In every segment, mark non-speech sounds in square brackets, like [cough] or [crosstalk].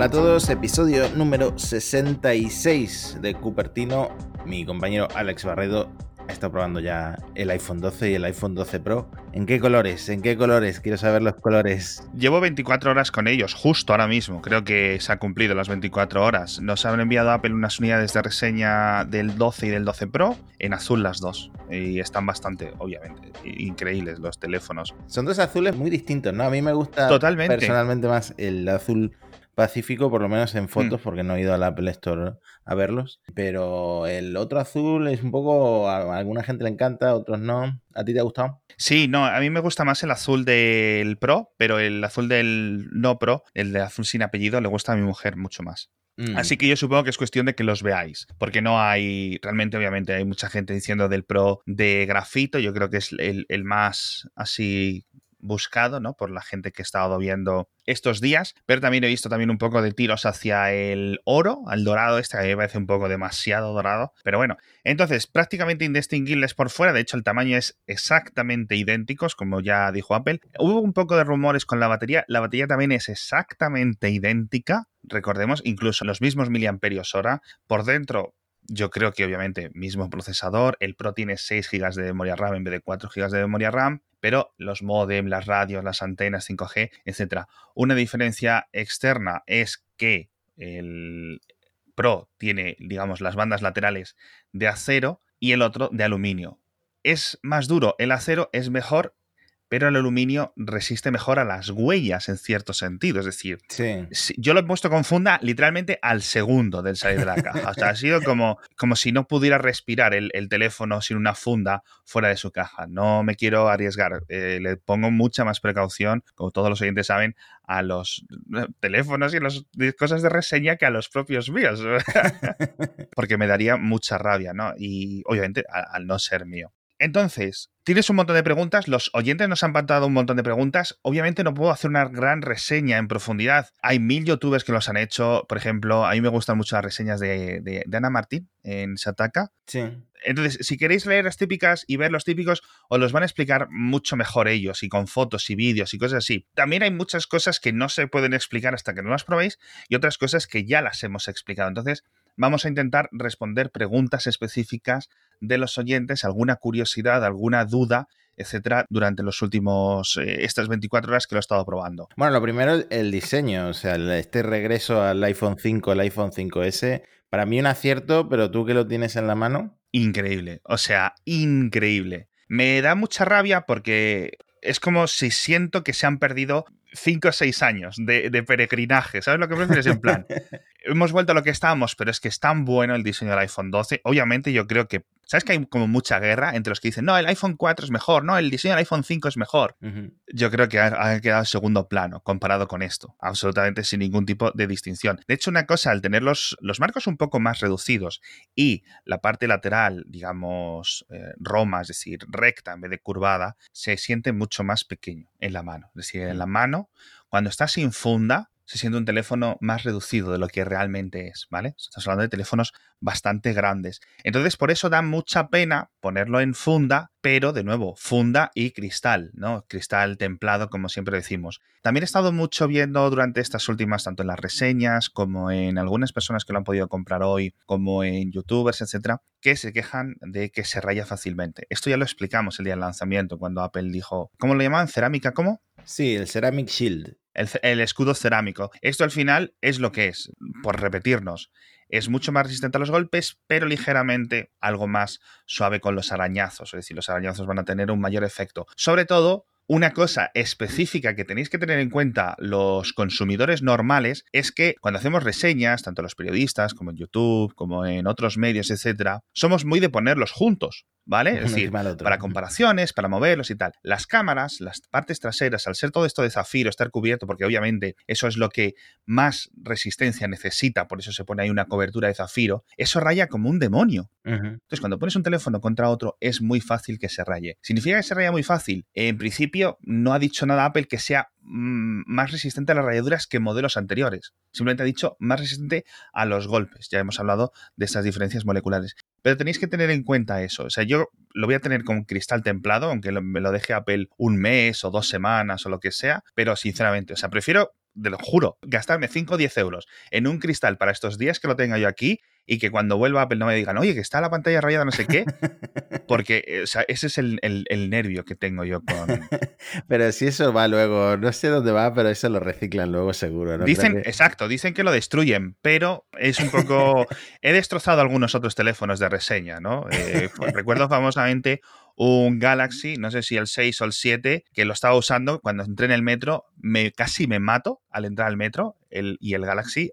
Hola a todos, episodio número 66 de Cupertino. Mi compañero Alex Barredo está probando ya el iPhone 12 y el iPhone 12 Pro. ¿En qué colores? ¿En qué colores? Quiero saber los colores. Llevo 24 horas con ellos, justo ahora mismo. Creo que se ha cumplido las 24 horas. Nos han enviado a Apple unas unidades de reseña del 12 y del 12 Pro, en azul las dos. Y están bastante, obviamente, increíbles los teléfonos. Son dos azules muy distintos, ¿no? A mí me gusta Totalmente. personalmente más el azul Pacífico, por lo menos en fotos, Mm. porque no he ido al Apple Store a verlos. Pero el otro azul es un poco. A alguna gente le encanta, a otros no. ¿A ti te ha gustado? Sí, no, a mí me gusta más el azul del Pro, pero el azul del no Pro, el de azul sin apellido, le gusta a mi mujer mucho más. Mm. Así que yo supongo que es cuestión de que los veáis, porque no hay, realmente obviamente hay mucha gente diciendo del Pro de grafito, yo creo que es el, el más así buscado, ¿no? Por la gente que he estado viendo estos días, pero también he visto también un poco de tiros hacia el oro, al dorado este, que a mí me parece un poco demasiado dorado, pero bueno, entonces prácticamente indistinguibles por fuera, de hecho el tamaño es exactamente idénticos, como ya dijo Apple. Hubo un poco de rumores con la batería, la batería también es exactamente idéntica, recordemos, incluso los mismos miliamperios hora, por dentro yo creo que obviamente mismo procesador, el Pro tiene 6 GB de memoria RAM en vez de 4 GB de memoria RAM, pero los modem, las radios, las antenas 5G, etcétera. Una diferencia externa es que el Pro tiene, digamos, las bandas laterales de acero y el otro de aluminio. Es más duro, el acero es mejor, pero el aluminio resiste mejor a las huellas en cierto sentido. Es decir, Sí. Yo lo he puesto con funda literalmente al segundo del salir de la caja. O sea, ha sido como, como si no pudiera respirar el, el teléfono sin una funda fuera de su caja. No me quiero arriesgar. Eh, le pongo mucha más precaución, como todos los oyentes saben, a los eh, teléfonos y a las cosas de reseña que a los propios míos. [laughs] [laughs] Porque me daría mucha rabia, ¿no? Y obviamente al no ser mío. Entonces, tienes un montón de preguntas, los oyentes nos han mandado un montón de preguntas, obviamente no puedo hacer una gran reseña en profundidad, hay mil youtubers que los han hecho, por ejemplo, a mí me gustan mucho las reseñas de, de- de Ana Martín en Sataka, Sí. entonces, si queréis leer las típicas y ver los típicos, os los van a explicar mucho mejor ellos y con fotos y vídeos y cosas así. También hay muchas cosas que no se pueden explicar hasta que no las probéis y otras cosas que ya las hemos explicado. Entonces, vamos a intentar responder preguntas específicas de los oyentes, alguna curiosidad, alguna duda, etcétera, durante los últimos, eh, estas 24 horas que lo he estado probando. Bueno, lo primero, el- el diseño. O sea, el- este regreso al iPhone 5, el iPhone 5S. Para mí un acierto, pero tú que lo tienes en la mano. increíble. O sea, increíble. Me da mucha rabia porque es como si siento que se han perdido 5 o 6 años de, de peregrinaje. ¿Sabes lo que prefieres? En plan, [laughs] hemos vuelto a lo que estábamos, pero es que es tan bueno el diseño del iPhone 12. Obviamente yo creo que, ¿sabes que hay como mucha guerra entre los que dicen, no, el iPhone 4 es mejor, no, el diseño del iPhone 5 es mejor? Yo creo que ha, ha quedado en segundo plano comparado con esto, absolutamente sin ningún tipo de distinción. De hecho, una cosa, al tener los, los marcos un poco más reducidos y la parte lateral, digamos, eh, roma, es decir, recta en vez de curvada, se siente mucho más pequeño en la mano. Es decir, en la mano, cuando está sin funda, se siente un teléfono más reducido de lo que realmente es, ¿vale? Estamos hablando de teléfonos bastante grandes. Entonces, por eso da mucha pena ponerlo en funda, pero de nuevo, funda y cristal, ¿no? Cristal templado, como siempre decimos. También he estado mucho viendo durante estas últimas, tanto en las reseñas como en algunas personas que lo han podido comprar hoy, como en youtubers, etcétera, que se quejan de que se raya fácilmente. Esto ya lo explicamos el día del lanzamiento, cuando Apple dijo, ¿cómo lo llamaban? ¿Cerámica? ¿Cómo? Sí, el Ceramic Shield. El, el escudo cerámico. Esto al final es lo que es, por repetirnos. Es mucho más resistente a los golpes, pero ligeramente algo más suave con los arañazos. Es decir, los arañazos van a tener un mayor efecto. Sobre todo, una cosa específica que tenéis que tener en cuenta los consumidores normales es que cuando hacemos reseñas, tanto los periodistas como en YouTube, como en otros medios, etcétera, somos muy de ponerlos juntos, ¿vale? Es decir, para comparaciones, para moverlos y tal. Las cámaras, las partes traseras, al ser todo esto de zafiro, estar cubierto, porque obviamente eso es lo que más resistencia necesita, por eso se pone ahí una cobertura de zafiro, eso raya como un demonio. Entonces, cuando pones un teléfono contra otro, es muy fácil que se raye. ¿Significa que se raya muy fácil? En principio, no ha dicho nada Apple que sea mm, más resistente a las rayaduras que modelos anteriores. Simplemente ha dicho más resistente a los golpes. Ya hemos hablado de estas diferencias moleculares. Pero tenéis que tener en cuenta eso. O sea, yo lo voy a tener con cristal templado, aunque me lo deje Apple un mes o dos semanas o lo que sea. Pero sinceramente, o sea, prefiero te lo juro, gastarme 5 o 10 euros en un cristal para estos días que lo tenga yo aquí y que cuando vuelva Apple no me digan, oye, que está la pantalla rayada, no sé qué, [laughs] porque eh, o sea, ese es el, nervio que tengo yo con... [laughs] pero si eso va luego, no sé dónde va, pero eso lo reciclan luego seguro. ¿no? Dicen, exacto, dicen que lo destruyen, pero es un poco... [laughs] He destrozado algunos otros teléfonos de reseña, ¿no? Eh, recuerdo famosamente un Galaxy, no sé si el 6 o el 7, que lo estaba usando cuando entré en el metro, me, casi me mato al entrar al metro el, y el Galaxy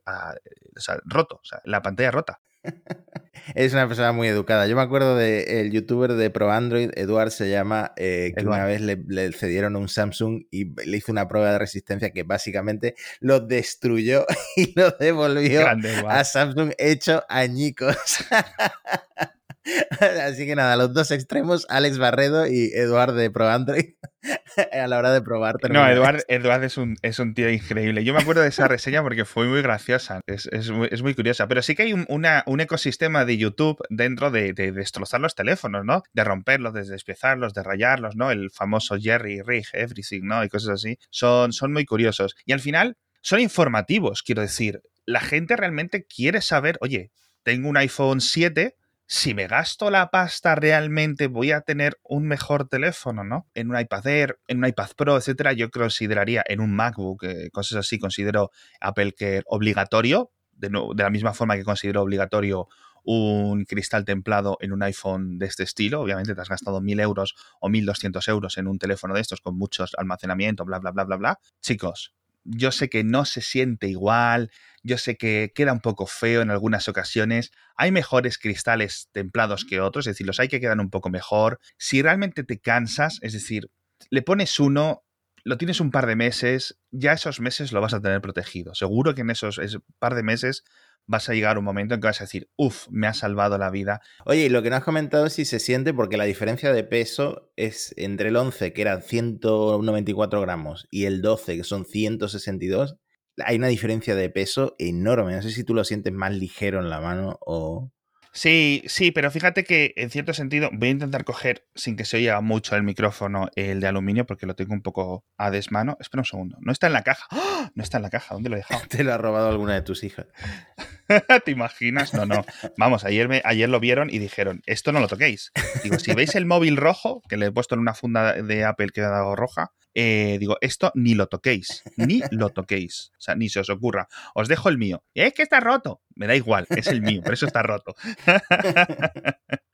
roto, o sea, la pantalla rota. [laughs] Es una persona muy educada. Yo me acuerdo del youtuber de Pro Android, Eduard se llama, eh, que una vez le, cedieron un Samsung y le hizo una prueba de resistencia que básicamente lo destruyó [laughs] y lo devolvió a Samsung hecho añicos. [laughs] [laughs] Así que nada, los dos extremos, Alex Barredo y Eduard de Pro Android, [laughs] a la hora de probar. No, Eduard, es, un, es un tío increíble. Yo me acuerdo de esa [laughs] reseña porque fue muy graciosa, es, muy, curiosa. Pero sí que hay un, un ecosistema de YouTube dentro de, destrozar los teléfonos, ¿no? De romperlos, de despiezarlos, de rayarlos, ¿no? El famoso Jerry, Rig, Everything, ¿no? Y cosas así. Son, son muy curiosos. Y al final son informativos, quiero decir. La gente realmente quiere saber, oye, tengo un iPhone 7 si me gasto la pasta realmente voy a tener un mejor teléfono, ¿no? En un iPad Air, en un iPad Pro, etcétera, yo consideraría en un MacBook, eh, cosas así, considero Apple Care obligatorio, de, de la misma forma que considero obligatorio un cristal templado en un iPhone de este estilo. Obviamente te has gastado 1.000 euros o 1.200 euros en un teléfono de estos con mucho almacenamiento, bla, bla, bla, bla, bla. Chicos, yo sé que no se siente igual, yo sé que queda un poco feo en algunas ocasiones, hay mejores cristales templados que otros, es decir, los hay que quedan un poco mejor. Si realmente te cansas, es decir, le pones uno, lo tienes un par de meses, ya esos meses lo vas a tener protegido. Seguro que en esos, esos par de meses vas a llegar un momento en que vas a decir, uff, me ha salvado la vida. Oye, y lo que no has comentado es si se siente, porque la diferencia de peso es entre el 11, que eran 194 gramos, y el 12, que son 162, hay una diferencia de peso enorme. No sé si tú lo sientes más ligero en la mano o... Sí, sí, pero fíjate que en cierto sentido voy a intentar coger, sin que se oiga mucho el micrófono, el de aluminio, porque lo tengo un poco a desmano. Espera un segundo. No está en la caja. ¡Ah! No está en la caja. ¿Dónde lo he dejado? [laughs] Te lo ha robado alguna de tus hijas. [laughs] ¿Te imaginas? No, no. Vamos, ayer, me, ayer lo vieron y dijeron, esto no lo toquéis. Digo, si veis el móvil rojo, que le he puesto en una funda de Apple que ha dado roja, eh, digo, esto ni lo toquéis, ni lo toquéis. O sea, ni se os ocurra. Os dejo el mío. Es que está roto. Me da igual, es el mío, por eso está roto. [laughs]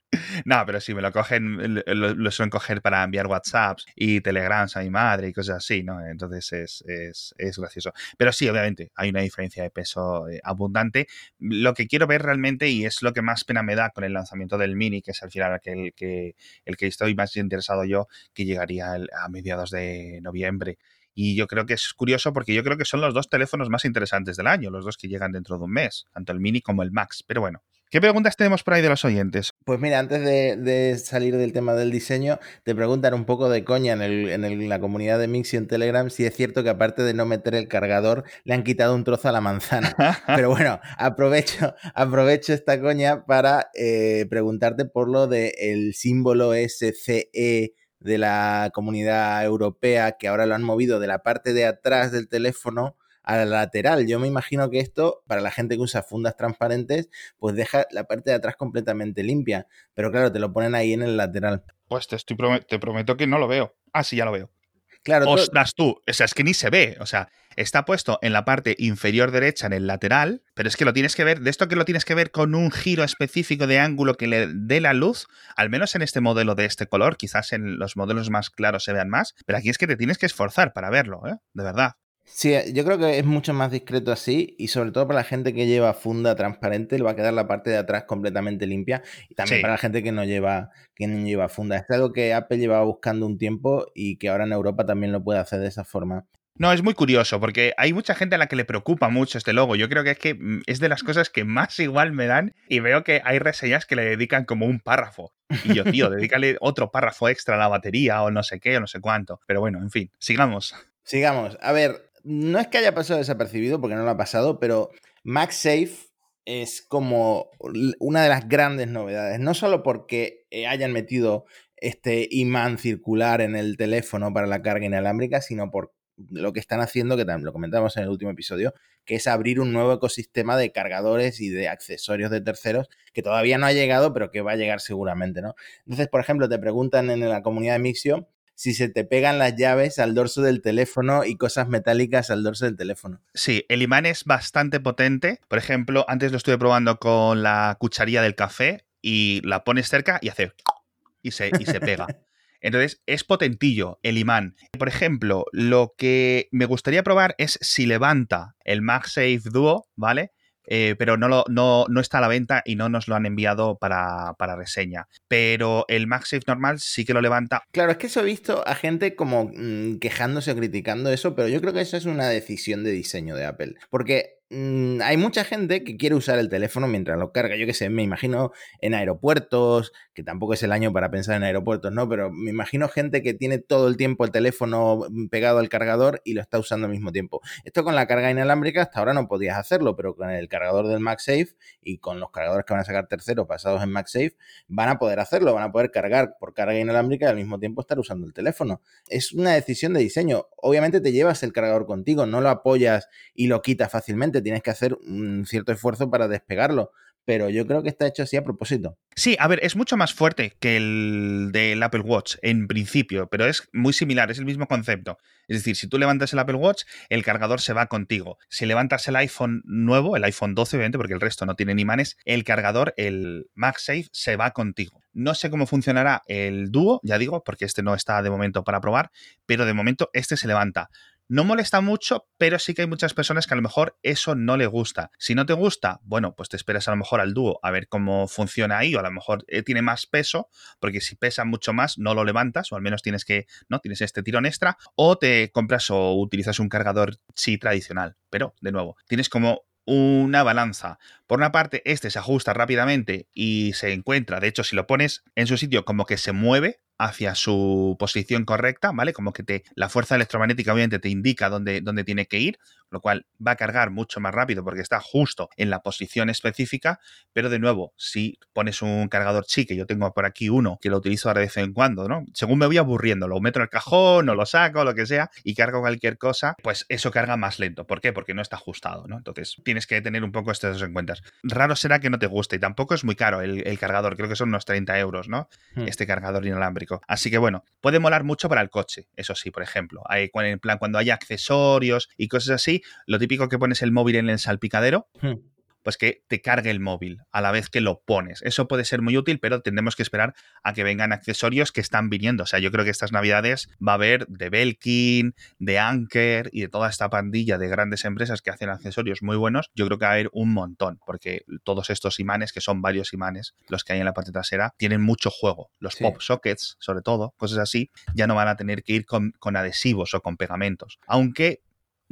No, pero sí, me lo cogen, lo, suelen coger para enviar WhatsApps y Telegrams a mi madre y cosas así, ¿no? Entonces es, gracioso. Pero sí, obviamente, hay una diferencia de peso eh, abundante. Lo que quiero ver realmente, y es lo que más pena me da con el lanzamiento del Mini, que es al final el que, el que estoy más interesado yo, que llegaría a mediados de noviembre. Y yo creo que es curioso porque yo creo que son los dos teléfonos más interesantes del año, los dos que llegan dentro de un mes, tanto el Mini como el Max. Pero bueno, ¿Qué preguntas tenemos por ahí de los oyentes? Pues mira, antes de, salir del tema del diseño, te preguntan un poco de coña en, la comunidad de Mix y en Telegram si es cierto que aparte de no meter el cargador, le han quitado un trozo a la manzana. [laughs] Pero bueno, aprovecho, aprovecho esta coña para eh, preguntarte por lo del símbolo SCE de la comunidad europea que ahora lo han movido de la parte de atrás del teléfono a la lateral. Yo me imagino que esto, para la gente que usa fundas transparentes, pues deja la parte de atrás completamente limpia. Pero claro, te lo ponen ahí en el lateral. Pues te, estoy te prometo que no lo veo. Ah, sí, ya lo veo. Claro, Ostras, tú, o sea, es que ni se ve, o sea, está puesto en la parte inferior derecha, en el lateral, pero es que lo tienes que ver, de esto que lo tienes que ver con un giro específico de ángulo que le dé la luz, al menos en este modelo de este color, quizás en los modelos más claros se vean más, pero aquí es que te tienes que esforzar para verlo, ¿eh? De verdad. Sí, yo creo que es mucho más discreto así y sobre todo para la gente que lleva funda transparente le va a quedar la parte de atrás completamente limpia y también para la gente que no lleva que no lleva funda. Es algo que Apple llevaba buscando un tiempo y que ahora en Europa también lo puede hacer de esa forma. No, es muy curioso porque hay mucha gente a la que le preocupa mucho este logo. Yo creo que es que mm, es de las cosas que más igual me dan y veo que hay reseñas que le dedican como un párrafo. Y yo, tío, dedícale otro párrafo extra a la batería o no sé qué o no sé cuánto. Pero bueno, en fin, sigamos. Sigamos. A ver, no es que haya pasado desapercibido, porque no lo ha pasado, pero MagSafe es como una de las grandes novedades. No solo porque eh, hayan metido este imán circular en el teléfono para la carga inalámbrica, sino por lo que están haciendo, que lo comentamos en el último episodio, que es abrir un nuevo ecosistema de cargadores y de accesorios de terceros que todavía no ha llegado, pero que va a llegar seguramente, ¿no? Entonces, por ejemplo, te preguntan en la comunidad de Mixio si se te pegan las llaves al dorso del teléfono y cosas metálicas al dorso del teléfono. Sí, el imán es bastante potente. Por ejemplo, antes lo estuve probando con la cucharilla del café y la pones cerca y hace y se, y se pega. [laughs] Entonces, es potentillo el imán. Por ejemplo, lo que me gustaría probar es si levanta el MagSafe Duo, ¿vale? Eh, pero no, no, no, está a la venta y no nos lo han enviado para, para, reseña. Pero el MagSafe normal sí que lo levanta. Claro, es que eso he visto a gente como mm, quejándose o criticando eso, pero yo creo que eso es una decisión de diseño de Apple. Porque Mm, hay mucha gente que quiere usar el teléfono mientras lo carga. Yo qué sé, me imagino en aeropuertos, que tampoco es el año para pensar en aeropuertos, ¿no? Pero me imagino gente que tiene todo el tiempo el teléfono pegado al cargador y lo está usando al mismo tiempo. Esto con la carga inalámbrica hasta ahora no podías hacerlo, pero con el cargador del MagSafe y con los cargadores que van a sacar terceros basados en MagSafe, van a poder hacerlo, van a poder cargar por carga inalámbrica y al mismo tiempo estar usando el teléfono. Es una decisión de diseño. Obviamente te llevas el cargador contigo, no lo apoyas y lo quitas fácilmente tienes que hacer un cierto esfuerzo para despegarlo. Pero yo creo que está hecho así a propósito. Sí, a ver, es mucho más fuerte que el del Apple Watch en principio, pero es muy similar, es el mismo concepto. Es decir, si tú levantas el Apple Watch, el cargador se va contigo. Si levantas el iPhone nuevo, el iPhone 12, obviamente, porque el resto no tiene imanes, el cargador, el MagSafe, se va contigo. No sé cómo funcionará el dúo, ya digo, porque este no está de momento para probar, pero de momento este se levanta. No molesta mucho, pero sí que hay muchas personas que a lo mejor eso no le gusta. Si no te gusta, bueno, pues te esperas a lo mejor al dúo a ver cómo funciona ahí, o a lo mejor eh, tiene más peso, porque si pesa mucho más, no lo levantas, o al menos tienes que, ¿no? Tienes este tirón extra, o te compras o utilizas un cargador sí tradicional. Pero, de nuevo, tienes como una balanza. Por una parte, este se ajusta rápidamente y se encuentra, de hecho, si lo pones en su sitio, como que se mueve, hacia su posición correcta, ¿vale? Como que te, la fuerza electromagnética obviamente te indica dónde, dónde tiene que ir, lo cual va a cargar mucho más rápido porque está justo en la posición específica, pero de nuevo, si pones un cargador chique, yo tengo por aquí uno que lo utilizo de vez en cuando, ¿no? Según me voy aburriendo, lo meto en el cajón o lo saco, lo que sea, y cargo cualquier cosa, pues eso carga más lento. ¿Por qué? Porque no está ajustado, ¿no? Entonces tienes que tener un poco estos en cuenta. Raro será que no te guste y tampoco es muy caro el, cargador, creo que son unos 30 euros, ¿no? Hmm. Este cargador inalámbrico. Así que bueno, puede molar mucho para el coche, eso sí, por ejemplo. Hay, en plan, cuando hay accesorios y cosas así, lo típico que pones el móvil en el salpicadero. Hmm pues que te cargue el móvil a la vez que lo pones. Eso puede ser muy útil, pero tendremos que esperar a que vengan accesorios que están viniendo. O sea, yo creo que estas navidades va a haber de Belkin, de Anker y de toda esta pandilla de grandes empresas que hacen accesorios muy buenos. Yo creo que va a haber un montón, porque todos estos imanes, que son varios imanes, los que hay en la parte trasera, tienen mucho juego. Los pop sockets, sobre todo, cosas así, ya no van a tener que ir con, con adhesivos o con pegamentos. Aunque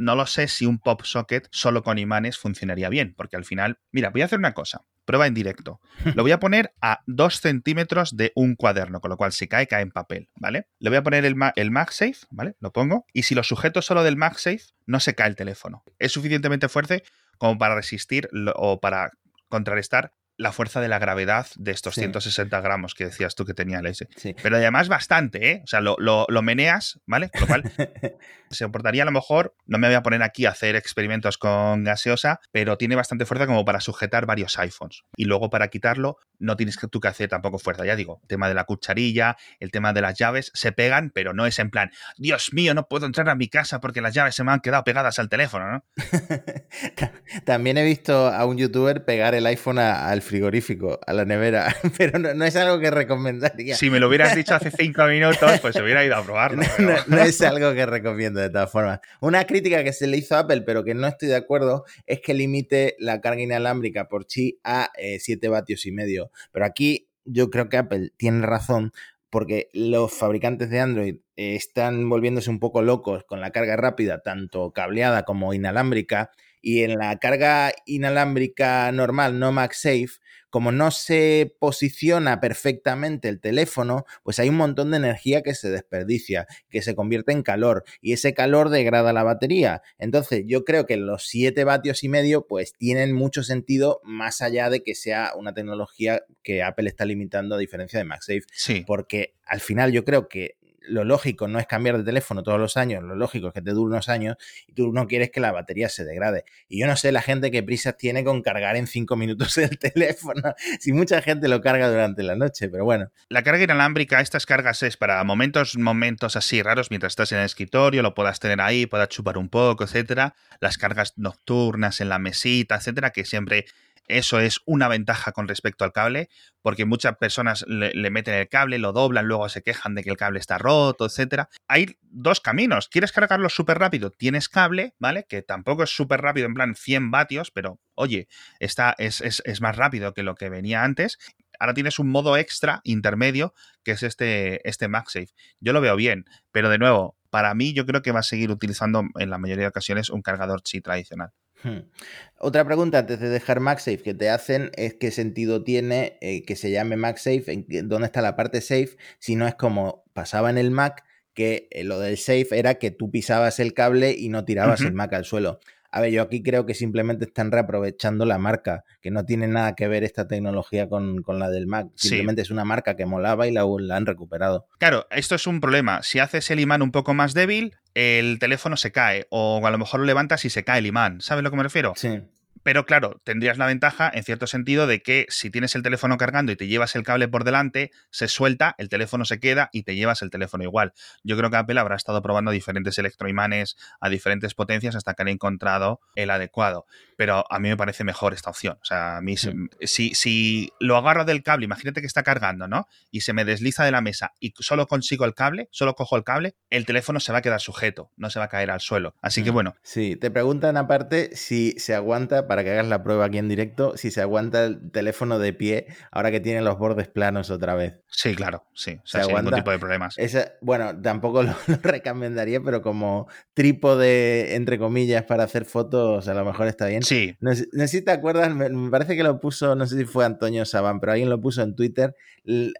no lo sé si un pop socket solo con imanes funcionaría bien, porque al final, mira, voy a hacer una cosa, prueba en directo. [laughs] Lo voy a poner a 2 centímetros de un cuaderno, con lo cual si cae, cae en papel, ¿vale? Le voy a poner el, el MagSafe, ¿vale? Lo pongo, y si lo sujeto solo del MagSafe, no se cae el teléfono. Es suficientemente fuerte como para resistir o para contrarrestar la fuerza de la gravedad de estos 160 gramos que decías tú que tenía el S. Pero además bastante, ¿eh? O sea, lo, lo, meneas, ¿vale? Con lo cual [laughs] se comportaría a lo mejor, no me voy a poner aquí a hacer experimentos con gaseosa, pero tiene bastante fuerza como para sujetar varios iPhones. Y luego para quitarlo no tienes que tú que hacer tampoco fuerza. Ya digo, el tema de la cucharilla, el tema de las llaves, se pegan, pero no es en plan, Dios mío, no puedo entrar a mi casa porque las llaves se me han quedado pegadas al teléfono, ¿no? [laughs] También he visto a un youtuber pegar el iPhone al frigorífico, a la nevera, [laughs] pero no, es algo que recomendaría. Si me lo hubieras dicho hace cinco minutos, pues hubiera ido a probarlo. [laughs] No, es [laughs] algo que recomiendo de todas formas. Una crítica que se le hizo a Apple, pero que no estoy de acuerdo, es que limite la carga inalámbrica por chi a 7 eh, vatios y medio. Pero aquí yo creo que Apple tiene razón porque los fabricantes de Android eh, están volviéndose un poco locos con la carga rápida, tanto cableada como inalámbrica, y en la carga inalámbrica normal, no MagSafe, como no se posiciona perfectamente el teléfono, pues hay un montón de energía que se desperdicia, que se convierte en calor y ese calor degrada la batería. Entonces yo creo que los 7 vatios y medio pues tienen mucho sentido más allá de que sea una tecnología que Apple está limitando a diferencia de MagSafe. Sí. Porque al final yo creo que lo lógico no es cambiar de teléfono todos los años, lo lógico es que te dure unos años y tú no quieres que la batería se degrade. Y yo no sé la gente qué prisas tiene con cargar en cinco minutos [laughs] el teléfono, si mucha gente lo carga durante la noche, pero bueno. La carga inalámbrica, estas cargas es para momentos, momentos así raros, mientras estás en el escritorio, lo puedas tener ahí, puedas chupar un poco, etcétera. Las cargas nocturnas en la mesita, etcétera, que siempre eso es una ventaja con respecto al cable, porque muchas personas le, meten el cable, lo doblan, luego se quejan de que el cable está roto, etcétera. Hay dos caminos. ¿Quieres cargarlo súper rápido? Tienes cable, ¿vale? Que tampoco es súper rápido, en plan 100 vatios, pero oye, está, es, es más rápido que lo que venía antes. Ahora tienes un modo extra intermedio que es este, este MagSafe. Yo lo veo bien, pero de nuevo, para mí yo creo que va a seguir utilizando en la mayoría de ocasiones un cargador chi tradicional. Hmm. Otra pregunta antes de dejar MagSafe que te hacen es qué sentido tiene eh, que se llame MagSafe, dónde está la parte safe, si no es como pasaba en el Mac, que eh, lo del safe era que tú pisabas el cable y no tirabas el Mac al suelo. A ver, yo aquí creo que simplemente están reaprovechando la marca, que no tiene nada que ver esta tecnología con, la del Mac. Simplemente es una marca que molaba y la, la, han recuperado. Claro, esto es un problema. Si haces el imán un poco más débil, el teléfono se cae. O a lo mejor lo levantas y se cae el imán. ¿Sabes a lo que me refiero? Sí. Pero claro, tendrías la ventaja en cierto sentido de que si tienes el teléfono cargando y te llevas el cable por delante, se suelta, el teléfono se queda y te llevas el teléfono igual. Yo creo que Apple habrá estado probando diferentes electroimanes a diferentes potencias hasta que han encontrado el adecuado. Pero a mí me parece mejor esta opción. O sea, a mí si, si lo agarro del cable, imagínate que está cargando, ¿no? Y se me desliza de la mesa y solo consigo el cable, solo cojo el cable, el teléfono se va a quedar sujeto, no se va a caer al suelo. Así que bueno. Sí, te preguntan aparte si se aguanta para que hagas la prueba aquí en directo, si se aguanta el teléfono de pie ahora que tiene los bordes planos otra vez. Sí, claro, sí. O sea, sin ningún tipo de problemas. bueno, tampoco [laughs] lo, recomendaría, pero como trípode, entre comillas, para hacer fotos, a lo mejor está bien. Sí. No, sé si te acuerdas, me, parece que lo puso, no sé si fue Antonio Sabán, pero alguien lo puso en Twitter.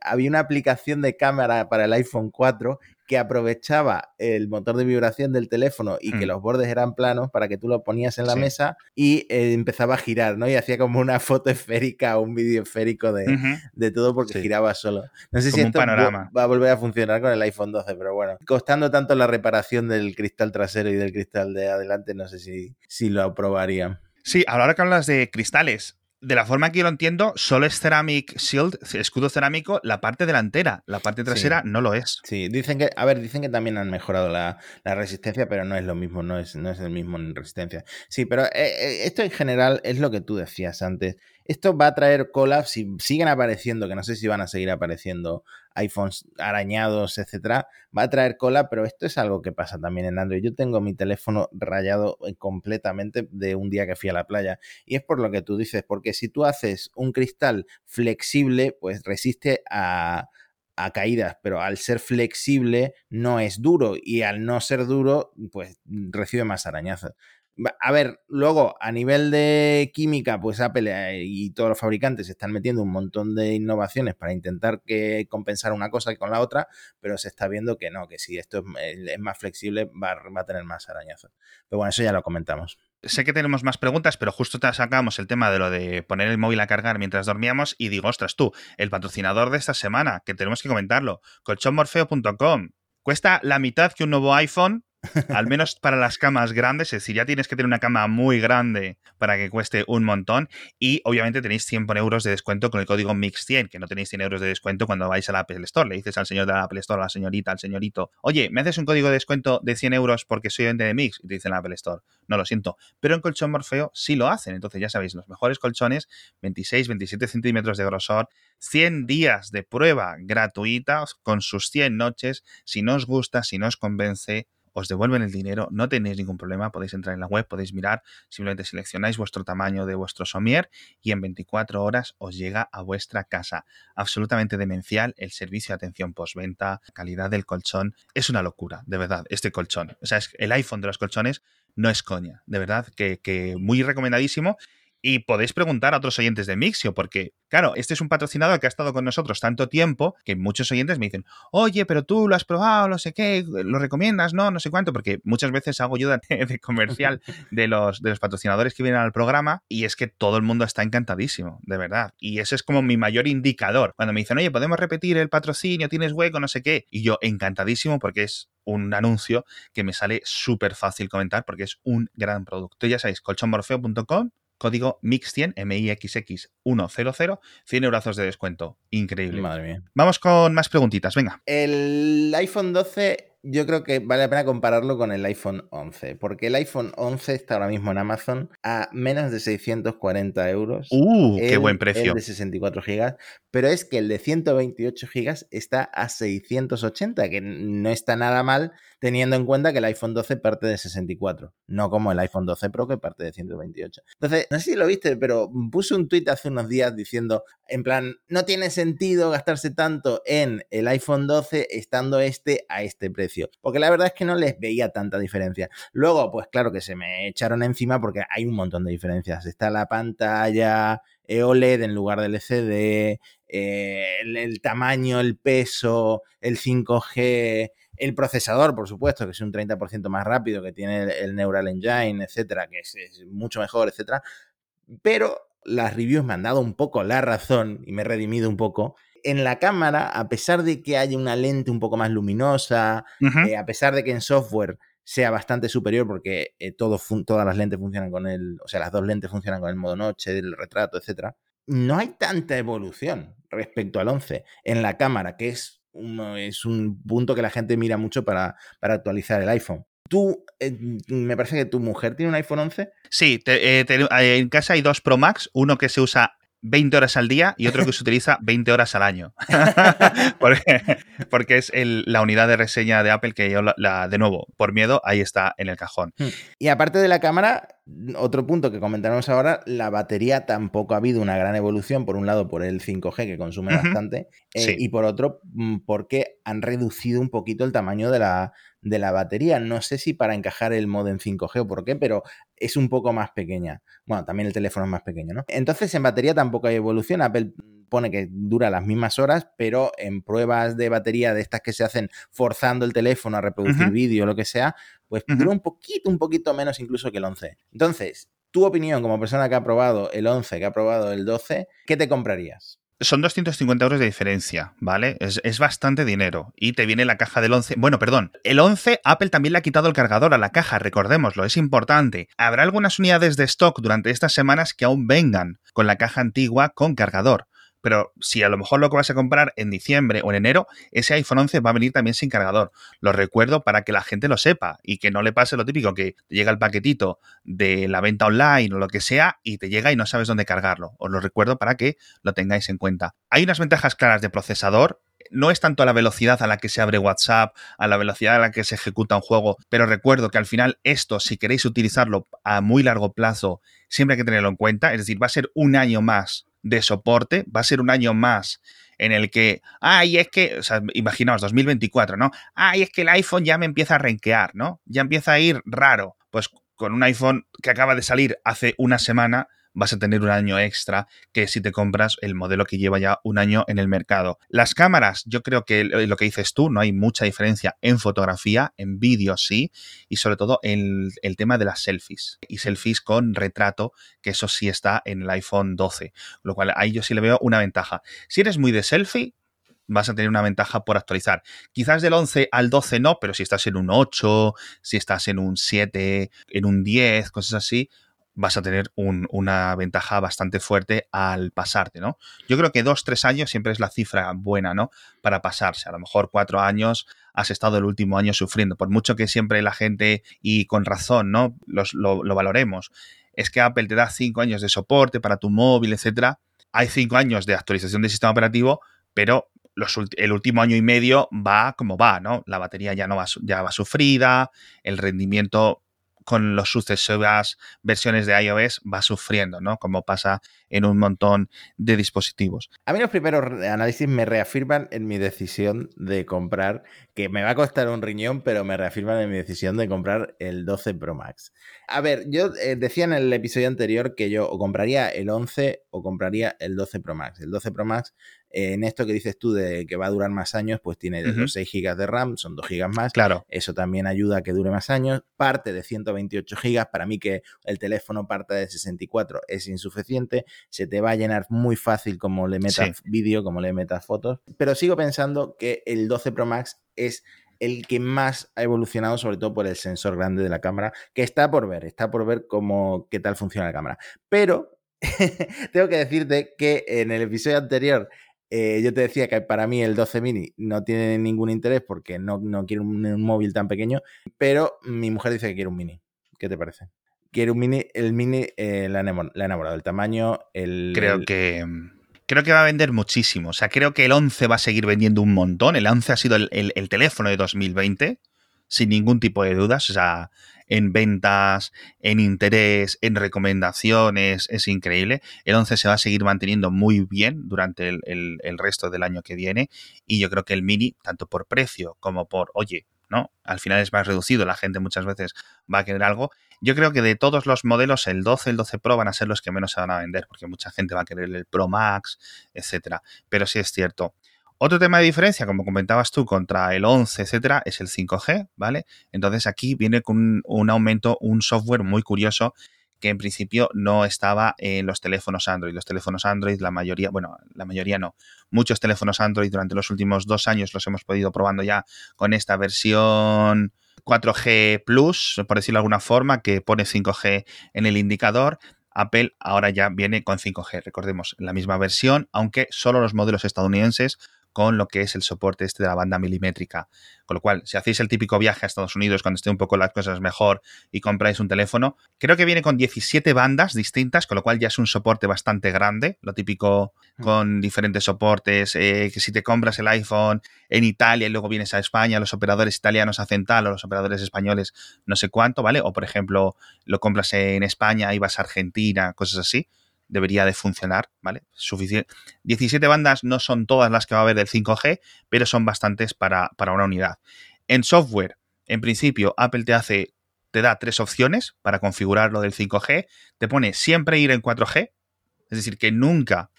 Había una aplicación de cámara para el iPhone 4 que aprovechaba el motor de vibración del teléfono y que mm. los bordes eran planos para que tú lo ponías en la mesa y eh, empezaba a girar, ¿no? Y hacía como una foto esférica o un vídeo esférico de, todo porque giraba solo. No sé si esto va a volver a funcionar con el iPhone 12, pero bueno, costando tanto la reparación del cristal trasero y del cristal de adelante, no sé si, si lo aprobarían. Sí, ahora que hablas de cristales, de la forma que yo lo entiendo, solo es Ceramic Shield, escudo cerámico, la parte delantera. La parte trasera no lo es. Sí, dicen que, a ver, dicen que también han mejorado la, resistencia, pero no es lo mismo, no es, no es el mismo en resistencia. Sí, pero eh, eh, esto en general es lo que tú decías antes. Esto va a traer cola, si siguen apareciendo, que no sé si van a seguir apareciendo iPhones arañados, etcétera, va a traer cola, pero esto es algo que pasa también en Android. Yo tengo mi teléfono rayado eh, completamente de un día que fui a la playa y es por lo que tú dices, porque si tú haces un cristal flexible, pues resiste a, a caídas, pero al ser flexible no es duro y al no ser duro, pues recibe más arañazos. A ver, luego, a nivel de química, pues Apple eh, y todos los fabricantes están metiendo un montón de innovaciones para intentar que compensar una cosa con la otra, pero se está viendo que no, que si esto es, más flexible va, a tener más arañazos. Pero bueno, eso ya lo comentamos. Sé que tenemos más preguntas, pero justo te sacamos el tema de lo de poner el móvil a cargar mientras dormíamos y digo, ostras, tú, el patrocinador de esta semana, que tenemos que comentarlo, colchonmorfeo.com. Cuesta la mitad que un nuevo iPhone al menos para las camas grandes, es decir, ya tienes que tener una cama muy grande para que cueste un montón. Y obviamente tenéis 100 euros de descuento con el código MIX100, que no tenéis 100 euros de descuento cuando vais a la Apple Store. Le dices al señor de la Apple Store, a la señorita, al señorito, oye, ¿me haces un código de descuento de 100 euros porque soy vende de Mix? Y te dicen la Apple Store, no lo siento. Pero en Colchón Morfeo sí lo hacen. Entonces ya sabéis, los mejores colchones, 26, 27 centímetros de grosor, 100 días de prueba gratuita con sus 100 noches. Si no os gusta, si no os convence, os devuelven el dinero, no tenéis ningún problema, podéis entrar en la web, podéis mirar, simplemente seleccionáis vuestro tamaño de vuestro somier y en 24 horas os llega a vuestra casa. Absolutamente demencial el servicio de atención postventa, calidad del colchón, es una locura, de verdad, este colchón. O sea, es el iPhone de los colchones no es coña, de verdad, que, que muy recomendadísimo Y podéis preguntar a otros oyentes de Mixio, porque, claro, este es un patrocinador que ha estado con nosotros tanto tiempo que muchos oyentes me dicen, oye, pero tú lo has probado, no sé qué, lo recomiendas, no, no sé cuánto, porque muchas veces hago ayuda [laughs] de, comercial de los, de los patrocinadores que vienen al programa y es que todo el mundo está encantadísimo, de verdad. Y ese es como mi mayor indicador. Cuando me dicen, oye, podemos repetir el patrocinio, tienes hueco, no sé qué, y yo encantadísimo porque es un anuncio que me sale súper fácil comentar porque es un gran producto. Ya sabéis, colchonmorfeo.com código MIX100, M-I-X-X 100, 100 euros de descuento. Increíble. Madre mía. Vamos con más preguntitas, venga. El iPhone 12 yo creo que vale la pena compararlo con el iPhone 11, porque el iPhone 11 está ahora mismo en Amazon a menos de 640 euros. ¡Uh! ¡Qué buen precio! El de 64 gigas, pero es que el de 128 gigas está a 680, que no está nada mal teniendo en cuenta que el iPhone 12 parte de 64, no como el iPhone 12 Pro que parte de 128. Entonces, no sé si lo viste, pero puse un tweet hace unos días diciendo, en plan, no tiene sentido gastarse tanto en el iPhone 12 estando este a este precio, porque la verdad es que no les veía tanta diferencia. Luego, pues claro que se me echaron encima porque hay un montón de diferencias. Está la pantalla, OLED en lugar del LCD, eh, el, tamaño, el peso, el 5G, el procesador, por supuesto, que es un 30% más rápido, que tiene el, Neural Engine, etcétera, que es, mucho mejor, etcétera. Pero las reviews me han dado un poco la razón y me he redimido un poco. En la cámara, a pesar de que haya una lente un poco más luminosa, eh, a pesar de que en software sea bastante superior porque eh, todas las lentes funcionan con el, o sea, las dos lentes funcionan con el modo noche, el retrato, etcétera. No hay tanta evolución respecto al 11 en la cámara, que es es un punto que la gente mira mucho para, para actualizar el iPhone. Tú, eh, me parece que tu mujer tiene un iPhone 11. Sí, en casa hay dos Pro Max, uno que se usa 20 horas al día y otro que se [laughs] utiliza 20 horas al año. [laughs] [laughs] porque, es la unidad de reseña de Apple que yo, la, de nuevo, por miedo, ahí está en el cajón. Hmm. Y aparte de la cámara, otro punto que comentaremos ahora, la batería tampoco ha habido una gran evolución, por un lado por el 5G que consume bastante, eh, y por otro mm, porque han reducido un poquito el tamaño de la, de la batería. No sé si para encajar el modo en 5G o por qué, pero es un poco más pequeña. Bueno, también el teléfono es más pequeño, ¿no? Entonces en batería tampoco hay evolución. Apple pone que dura las mismas horas, pero en pruebas de batería de estas que se hacen forzando el teléfono a reproducir vídeo o lo que sea, pues dura un poquito, un poquito menos incluso que el 11. Entonces, tu opinión como persona que ha probado el 11, que ha probado el 12, ¿qué te comprarías? Son 250 euros de diferencia, ¿vale? Es, es, bastante dinero. Y te viene la caja del 11. Bueno, perdón. El 11, Apple también le ha quitado el cargador a la caja, recordémoslo, es importante. Habrá algunas unidades de stock durante estas semanas que aún vengan con la caja antigua con cargador pero si a lo mejor lo que vas a comprar en diciembre o en enero, ese iPhone 11 va a venir también sin cargador. Lo recuerdo para que la gente lo sepa y que no le pase lo típico, que llega el paquetito de la venta online o lo que sea y te llega y no sabes dónde cargarlo. Os lo recuerdo para que lo tengáis en cuenta. Hay unas ventajas claras de procesador, no es tanto a la velocidad a la que se abre WhatsApp, a la velocidad a la que se ejecuta un juego, pero recuerdo que al final esto, si queréis utilizarlo a muy largo plazo, siempre hay que tenerlo en cuenta, es decir, va a ser un año más de soporte, va a ser un año más en el que, ay, es que, o sea, imaginaos, 2024, ¿no? Ay, es que el iPhone ya me empieza a renquear, ¿no? Ya empieza a ir raro. Pues con un iPhone que acaba de salir hace una semana, vas a tener un año extra que si te compras el modelo que lleva ya un año en el mercado. Las cámaras, yo creo que lo que dices tú, no hay mucha diferencia en fotografía, en vídeo sí, y sobre todo en el tema de las selfies. Y selfies con retrato, que eso sí está en el iPhone 12, lo cual ahí yo sí le veo una ventaja. Si eres muy de selfie, vas a tener una ventaja por actualizar. Quizás del 11 al 12 no, pero si estás en un 8, si estás en un 7, en un 10, cosas así, vas a tener una ventaja bastante fuerte al pasarte, ¿no? Yo creo que dos, tres años siempre es la cifra buena, ¿no? Para pasarse. A lo mejor cuatro años has estado el último año sufriendo. Por mucho que siempre la gente, y con razón, ¿no? lo, valoremos. Es que Apple te da cinco años de soporte para tu móvil, etcétera. Hay cinco años de actualización del sistema operativo, pero el último año y medio va como va, ¿no? La batería ya no va, ya va sufrida, el rendimiento con los sucesivas versiones de iOS va sufriendo, ¿no? Como pasa en un montón de dispositivos. A mí los primeros análisis me reafirman en mi decisión de comprar, que me va a costar un riñón, pero me reafirman en mi decisión de comprar el 12 Pro Max. A ver, yo eh, decía en el episodio anterior que yo o compraría el 11 o compraría el 12 Pro Max. El 12 Pro Max en esto que dices tú de que va a durar más años, pues tiene de 6 GB de RAM, son 2 GB más. Claro. Eso también ayuda a que dure más años. Parte de 128 GB, para mí que el teléfono parte de 64 es insuficiente. Se te va a llenar muy fácil como le metas vídeo, como le metas fotos. Pero sigo pensando que el 12 Pro Max es el que más ha evolucionado, sobre todo por el sensor grande de la cámara, que está por ver, está por ver cómo, qué tal funciona la cámara. Pero [laughs] tengo que decirte que en el episodio anterior eh, yo te decía que para mí el 12 mini no tiene ningún interés porque no, no quiero un, móvil tan pequeño, pero mi mujer dice que quiere un mini. ¿Qué te parece? Quiere un mini, el mini eh, la, ha enamorado, el tamaño, el... Creo que... Creo que va a vender muchísimo. O sea, creo que el 11 va a seguir vendiendo un montón. El 11 ha sido el, el teléfono de 2020, sin ningún tipo de dudas. O sea, en ventas, en interés, en recomendaciones, es increíble. El 11 se va a seguir manteniendo muy bien durante el, resto del año que viene y yo creo que el mini, tanto por precio como por, oye, ¿no? Al final es más reducido, la gente muchas veces va a querer algo. Yo creo que de todos los modelos, el 12, el 12 Pro van a ser los que menos se van a vender, porque mucha gente va a querer el Pro Max, etcétera. Pero sí es cierto, otro tema de diferencia, como comentabas tú, contra el 11, etcétera, es el 5G, ¿vale? Entonces aquí viene con un aumento, un software muy curioso que en principio no estaba en los teléfonos Android. Los teléfonos Android, la mayoría, bueno, la mayoría no. Muchos teléfonos Android durante los últimos dos años los hemos podido probando ya con esta versión 4G Plus, por decirlo de alguna forma, que pone 5G en el indicador. Apple ahora ya viene con 5G, recordemos, la misma versión, aunque solo los modelos estadounidenses con lo que es el soporte este de la banda milimétrica. Con lo cual, si hacéis el típico viaje a Estados Unidos cuando esté un poco las cosas mejor y compráis un teléfono, creo que viene con 17 bandas distintas, con lo cual ya es un soporte bastante grande, lo típico mm. con diferentes soportes, eh, que si te compras el iPhone en Italia y luego vienes a España, los operadores italianos hacen tal o los operadores españoles no sé cuánto, ¿vale? O por ejemplo, lo compras en España y vas a Argentina, cosas así debería de funcionar, ¿vale? Suficiente. 17 bandas no son todas las que va a haber del 5G, pero son bastantes para, una unidad. En software, en principio, Apple te hace, te da tres opciones para configurar lo del 5G. Te pone siempre ir en 4G, es decir, que nunca,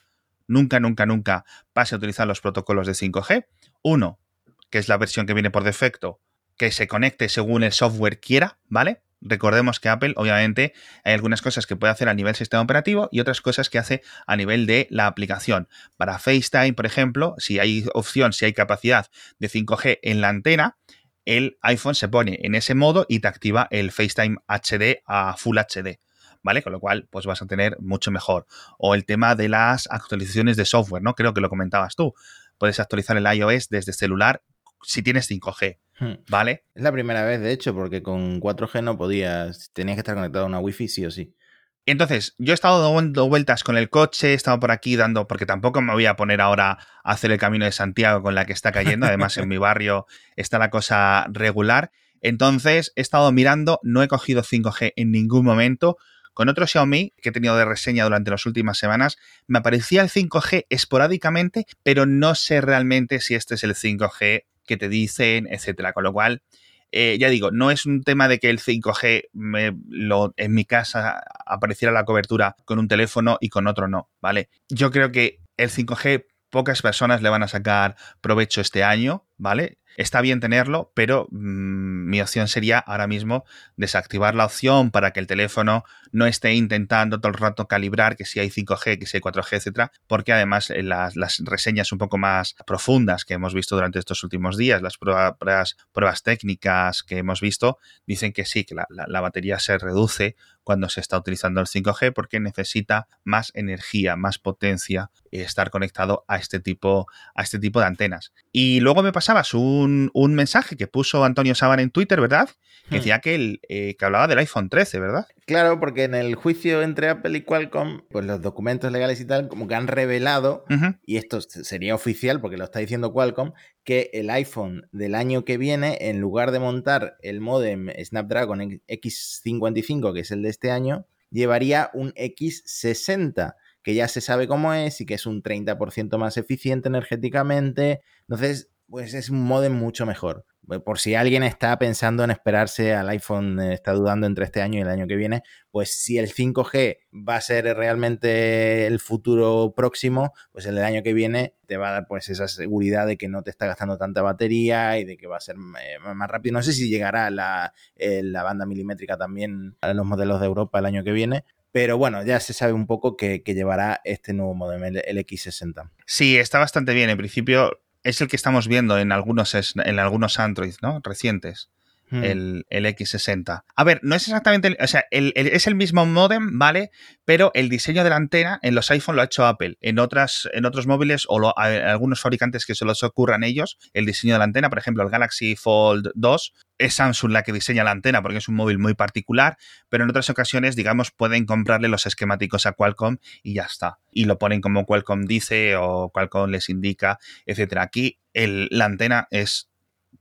nunca, nunca, nunca pase a utilizar los protocolos de 5G. Uno, que es la versión que viene por defecto, que se conecte según el software quiera, ¿vale? Recordemos que Apple, obviamente, hay algunas cosas que puede hacer a nivel sistema operativo y otras cosas que hace a nivel de la aplicación. Para FaceTime, por ejemplo, si hay opción, si hay capacidad de 5G en la antena, el iPhone se pone en ese modo y te activa el FaceTime HD a Full HD. ¿Vale? Con lo cual, pues vas a tener mucho mejor. O el tema de las actualizaciones de software, ¿no? Creo que lo comentabas tú. Puedes actualizar el iOS desde celular si tienes 5G. Hmm. ¿Vale? Es la primera vez, de hecho, porque con 4G no podías, tenías que estar conectado a una Wi-Fi sí o sí. Entonces, yo he estado dando vueltas con el coche, he estado por aquí dando, porque tampoco me voy a poner ahora a hacer el camino de Santiago con la que está cayendo, además en mi barrio está la cosa regular. Entonces, he estado mirando, no he cogido 5G en ningún momento. Con otro Xiaomi que he tenido de reseña durante las últimas semanas, me aparecía el 5G esporádicamente, pero no sé realmente si este es el 5G que te dicen, etcétera. Con lo cual, eh, ya digo, no es un tema de que el 5G me, lo, en mi casa apareciera la cobertura con un teléfono y con otro no, ¿vale? Yo creo que el 5G pocas personas le van a sacar provecho este año, ¿vale? Está bien tenerlo, pero mm, mi opción sería ahora mismo desactivar la opción para que el teléfono no esté intentando todo el rato calibrar que si hay 5G, que si hay 4G, etcétera, porque además eh, las, reseñas un poco más profundas que hemos visto durante estos últimos días, las pruebas, pruebas técnicas que hemos visto, dicen que sí, que la, la batería se reduce cuando se está utilizando el 5G porque necesita más energía, más potencia estar conectado a este tipo, a este tipo de antenas. Y luego me pasabas un, mensaje que puso Antonio Saban en Twitter ¿verdad? Que Hmm. decía que, el, eh, que hablaba del iPhone 13, ¿verdad? Claro, porque en el juicio entre Apple y Qualcomm, pues los documentos legales y tal, como que han revelado, y esto sería oficial porque lo está diciendo Qualcomm, que el iPhone del año que viene, en lugar de montar el modem Snapdragon X55, que es el de este año, llevaría un X60, que ya se sabe cómo es y que es un 30% más eficiente energéticamente. Entonces, pues es un modem mucho mejor. Por si alguien está pensando en esperarse al iPhone, eh, está dudando entre este año y el año que viene, pues si el 5G va a ser realmente el futuro próximo, pues el del año que viene te va a dar pues esa seguridad de que no te está gastando tanta batería y de que va a ser eh, más rápido. No sé si llegará la, eh, la banda milimétrica también a los modelos de Europa el año que viene, pero bueno, ya se sabe un poco que, llevará este nuevo modem, el, el, X60. Sí, está bastante bien. En principio es el que estamos viendo en algunos, en algunos Android, ¿no? Recientes. Hmm. El, el, X60. A ver, no es exactamente, el, o sea, es el mismo modem, ¿vale? Pero el diseño de la antena en los iPhone lo ha hecho Apple. En, otras, en otros móviles o algunos fabricantes que se los ocurran ellos, el diseño de la antena, por ejemplo, el Galaxy Fold 2, es Samsung la que diseña la antena porque es un móvil muy particular, pero en otras ocasiones, digamos, pueden comprarle los esquemáticos a Qualcomm y ya está. Y lo ponen como Qualcomm dice o Qualcomm les indica, etcétera. Aquí el, la antena es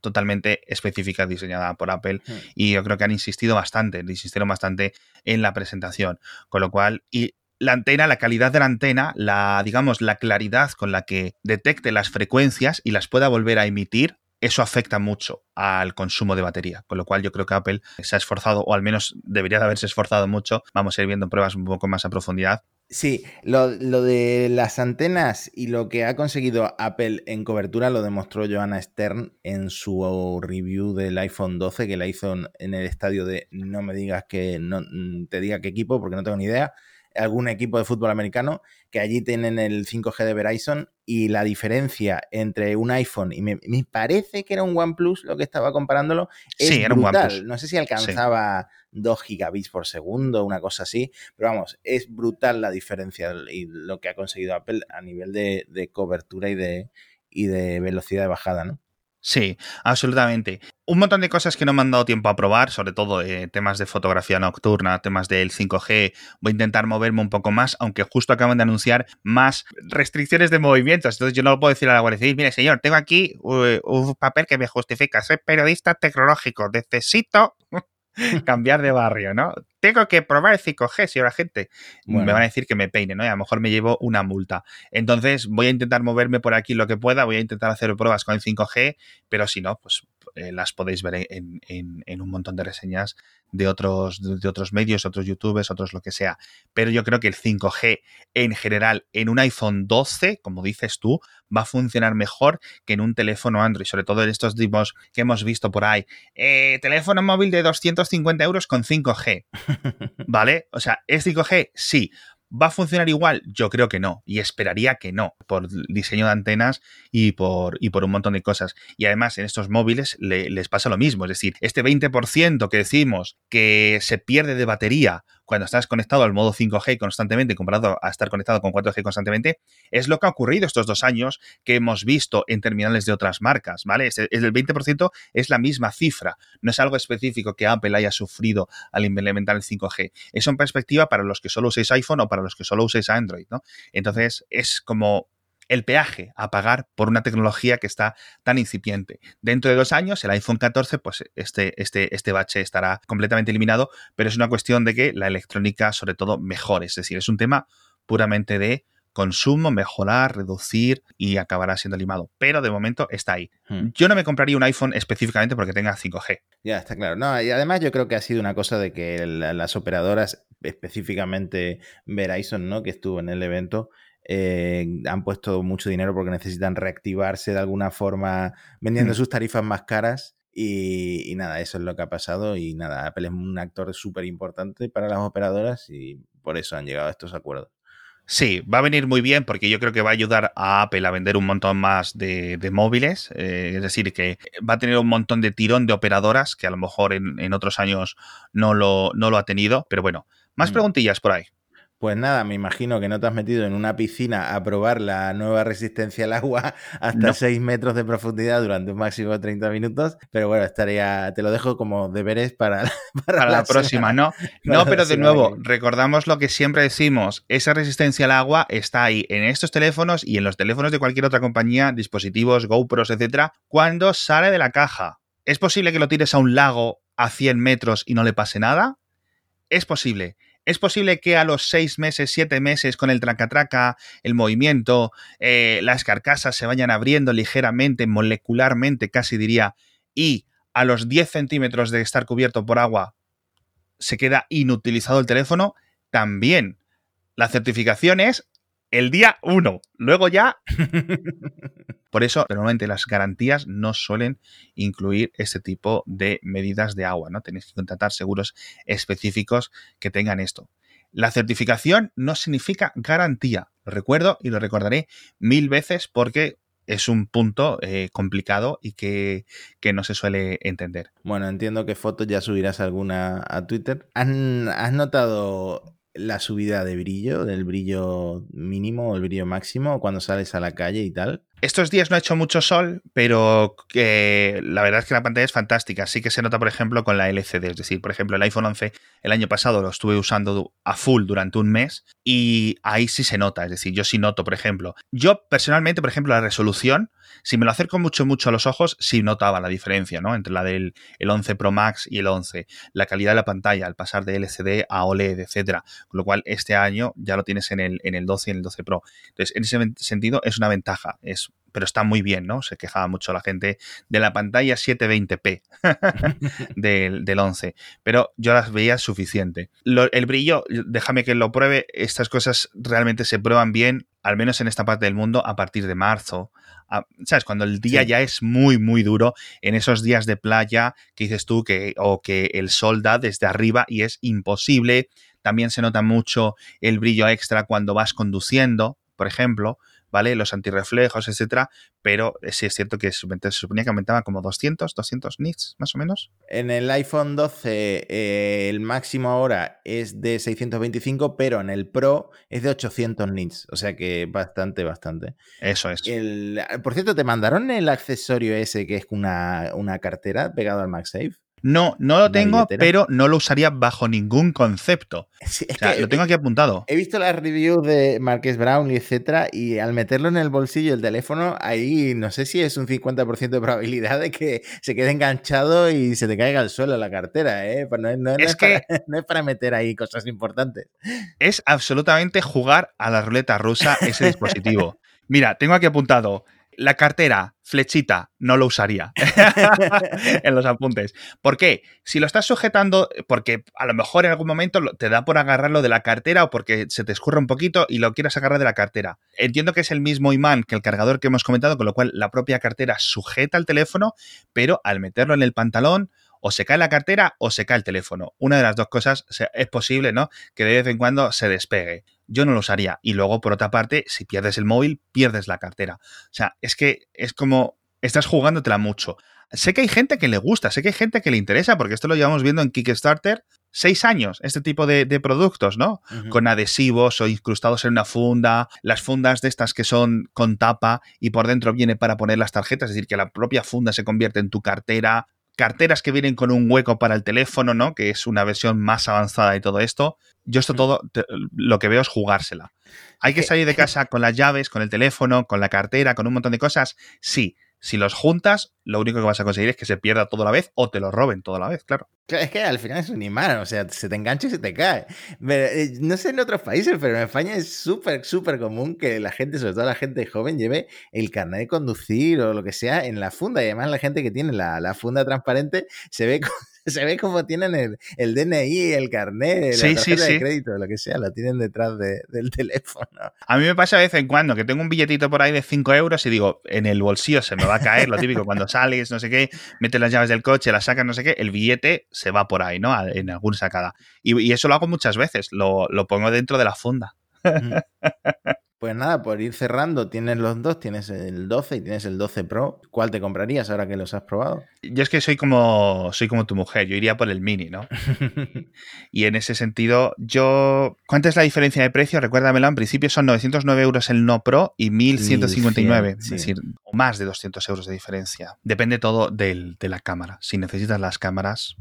totalmente específica diseñada por Apple Hmm. y yo creo que han insistido bastante, insistieron bastante en la presentación, con lo cual y la antena, la calidad de la antena, la digamos la claridad con la que detecte las frecuencias y las pueda volver a emitir, eso afecta mucho al consumo de batería, con lo cual yo creo que Apple se ha esforzado o al menos debería de haberse esforzado mucho, vamos a ir viendo pruebas un poco más a profundidad Sí, lo, lo, de las antenas y lo que ha conseguido Apple en cobertura lo demostró Joanna Stern en su review del iPhone 12 que la hizo en el estadio de no me digas que no te diga qué equipo porque no tengo ni idea, algún equipo de fútbol americano que allí tienen el 5G de Verizon y la diferencia entre un iPhone y me, me parece que era un OnePlus lo que estaba comparándolo es sí, era brutal. un OnePlus. No sé si alcanzaba sí. 2 gigabits por segundo, una cosa así, pero vamos, es brutal la diferencia y lo que ha conseguido Apple a nivel de, de cobertura y de, y de velocidad de bajada, ¿no? Sí, absolutamente. Un montón de cosas que no me han dado tiempo a probar, sobre todo eh, temas de fotografía nocturna, temas del 5G. Voy a intentar moverme un poco más, aunque justo acaban de anunciar más restricciones de movimientos. Entonces yo no lo puedo decir a la Guardia Civil, mire señor, tengo aquí uh, un papel que me justifica. Soy periodista tecnológico, necesito [laughs] cambiar de barrio, ¿no? Tengo que probar el 5G, señora gente. Bueno. Me van a decir que me peine, ¿no? Y a lo mejor me llevo una multa. Entonces voy a intentar moverme por aquí lo que pueda, voy a intentar hacer pruebas con el 5G, pero si no, pues eh, las podéis ver en, en, en, un montón de reseñas de otros, de otros medios, otros youtubers, otros lo que sea. Pero yo creo que el 5G en general en un iPhone 12, como dices tú, va a funcionar mejor que en un teléfono Android, sobre todo en estos tipos que hemos visto por ahí. Eh, teléfono móvil de 250 euros con 5G. [laughs] ¿Vale? O sea, ¿es 5G? Sí. ¿Va a funcionar igual? Yo creo que no. Y esperaría que no, por diseño de antenas y por, y por un montón de cosas. Y además, en estos móviles le, les pasa lo mismo. Es decir, este 20% que decimos que se pierde de batería cuando estás conectado al modo 5G constantemente comparado a estar conectado con 4G constantemente, es lo que ha ocurrido estos dos años que hemos visto en terminales de otras marcas, ¿vale? Es el 20% es la misma cifra, no es algo específico que Apple haya sufrido al implementar el 5G. Es en perspectiva para los que solo uséis iPhone o para los que solo uséis Android, ¿no? Entonces, es como el peaje a pagar por una tecnología que está tan incipiente. Dentro de dos años, el iPhone 14, pues este, este, este bache estará completamente eliminado, pero es una cuestión de que la electrónica, sobre todo, mejore. Es decir, es un tema puramente de consumo, mejorar, reducir y acabará siendo limado. Pero de momento está ahí. Hmm. Yo no me compraría un iPhone específicamente porque tenga 5G. Ya, está claro. No, y además yo creo que ha sido una cosa de que las operadoras, específicamente Verizon, ¿no? Que estuvo en el evento, eh, han puesto mucho dinero porque necesitan reactivarse de alguna forma vendiendo mm. sus tarifas más caras. Y, y, nada, eso es lo que ha pasado. Y nada, Apple es un actor súper importante para las operadoras y por eso han llegado a estos acuerdos. Sí, va a venir muy bien porque yo creo que va a ayudar a Apple a vender un montón más de, de móviles. Eh, es decir, que va a tener un montón de tirón de operadoras que a lo mejor en, en otros años no lo, no lo ha tenido. Pero bueno, más mm. preguntillas por ahí. Pues nada, me imagino que no te has metido en una piscina a probar la nueva resistencia al agua [laughs] hasta 6 metros de profundidad durante un máximo de 30 minutos, pero bueno, estaría, te lo dejo como deberes para, [laughs] para, la, próxima, ¿no? [laughs] No, pero de nuevo, recordamos lo que siempre decimos, esa resistencia al agua está ahí en estos teléfonos y en los teléfonos de cualquier otra compañía, dispositivos, GoPros, etcétera, cuando sale de la caja. ¿Es posible que lo tires a un lago a 100 metros y no le pase nada? Es posible. Es posible que a los seis meses, siete meses, con el traca-traca, el movimiento, eh, las carcasas se vayan abriendo ligeramente, molecularmente, casi diría, y a los 10 centímetros de estar cubierto por agua se queda inutilizado el teléfono, también. La certificación es el día 1. Luego ya. [laughs] Por eso, normalmente las garantías no suelen incluir este tipo de medidas de agua, ¿no? Tenéis que contratar seguros específicos que tengan esto. La certificación no significa garantía. Lo recuerdo y lo recordaré mil veces porque es un punto eh, complicado y que, que, no se suele entender. Bueno, entiendo que fotos ya subirás alguna a Twitter. ¿Has notado la subida de brillo, del brillo mínimo o el brillo máximo cuando sales a la calle y tal? Estos días no ha hecho mucho sol, pero la verdad es que la pantalla es fantástica. Sí que se nota, por ejemplo, con la LCD. Es decir, por ejemplo, el iPhone 11 el año pasado lo estuve usando a full durante un mes y ahí sí se nota. Es decir, yo sí noto, por ejemplo. Yo personalmente, por ejemplo, la resolución, si me lo acerco mucho, mucho a los ojos, sí notaba la diferencia, ¿no? Entre la del el 11 Pro Max y el 11. La calidad de la pantalla al pasar de LCD a OLED, etcétera. Con lo cual, este año ya lo tienes en el, en el 12 y en el 12 Pro. Entonces, en ese sentido, es una ventaja. Es pero está muy bien, ¿no? Se quejaba mucho la gente de la pantalla 720p [laughs] del, del, 11, pero yo las veía suficiente. el brillo, déjame que lo pruebe, estas cosas realmente se prueban bien, al menos en esta parte del mundo, a partir de marzo. ¿Sabes? Cuando el día ya es muy, muy duro, en esos días de playa que dices tú que, o que el sol da desde arriba y es imposible. También se nota mucho el brillo extra cuando vas conduciendo, por ejemplo, ¿vale? Los antirreflejos, etcétera, pero sí es cierto que se suponía que aumentaba como 200, 200 nits, más o menos. En el iPhone 12 eh, el máximo ahora es de 625, pero en el Pro es de 800 nits, o sea que bastante, bastante. Eso es. por cierto, ¿te mandaron el accesorio ese que es una, una cartera pegado al MagSafe? No, no lo tengo, pero no lo usaría bajo ningún concepto. lo tengo aquí apuntado. He visto las reviews de Marques Brown y etcétera, y al meterlo en el bolsillo el teléfono, ahí no sé si es un 50% de probabilidad de que se quede enganchado y se te caiga al suelo la cartera, ¿eh? Pues no, es, que para, [laughs] no es para meter ahí cosas importantes. Es absolutamente jugar a la ruleta rusa ese dispositivo. Mira, tengo aquí apuntado la cartera, flechita, no lo usaría [laughs] en los apuntes. ¿Por qué? Si lo estás sujetando, porque a lo mejor en algún momento te da por agarrarlo de la cartera o porque se te escurre un poquito y lo quieras agarrar de la cartera. Entiendo que es el mismo imán que el cargador que hemos comentado, con lo cual la propia cartera sujeta el teléfono, pero al meterlo en el pantalón o se cae la cartera o se cae el teléfono. Una de las dos cosas es posible, ¿no? Que de vez en cuando se despegue. Yo no lo usaría. Y luego, por otra parte, si pierdes el móvil, pierdes la cartera. O sea, es que es como estás jugándotela mucho. Sé que hay gente que le gusta, sé que hay gente que le interesa, porque esto lo llevamos viendo en Kickstarter seis años, este tipo de, productos, ¿no? Con adhesivos o incrustados en una funda, las fundas de estas que son con tapa y por dentro viene para poner las tarjetas, es decir, que la propia funda se convierte en tu cartera carteras que vienen con un hueco para el teléfono, ¿no? Que es una versión más avanzada de todo esto. Yo esto mm. todo lo que veo es jugársela. ¿Hay que salir de [laughs] casa con las llaves, con el teléfono, con la cartera, con un montón de cosas? Sí. Si los juntas, lo único que vas a conseguir es que se pierda todo a la vez o te lo roben todo a la vez, claro. Es que al final es un imán, o sea, se te engancha y se te cae. Eh, no sé en otros países, pero en España es súper, súper común que la gente, sobre todo la gente joven, lleve el carnet de conducir o lo que sea en la funda. Y además la gente que tiene la, la funda transparente se ve [laughs] se ve como tienen el, el DNI, el carnet, la tarjeta de crédito, lo que sea, lo tienen detrás del [laughs] teléfono. A mí me pasa de vez en cuando que tengo un billetito por ahí de 5 euros y digo, en el bolsillo se me va a caer, lo típico, cuando sales, no sé qué, metes las llaves del coche, las sacas, no sé qué, el billete se va por ahí, ¿no? En alguna sacada. Y, eso lo hago muchas veces, lo, lo pongo dentro de la funda. [laughs] Pues nada, por ir cerrando, tienes los dos, tienes el 12 y tienes el 12 Pro. ¿Cuál te comprarías ahora que los has probado? Yo es que soy como, soy como tu mujer, yo iría por el mini, ¿no? [laughs] y en ese sentido, yo... ¿Cuánta es la diferencia de precio? Recuérdamelo, en principio son 909 euros el no Pro y 1159, es decir, más de 200 euros de diferencia. Depende todo del, de la cámara. Si necesitas las cámaras,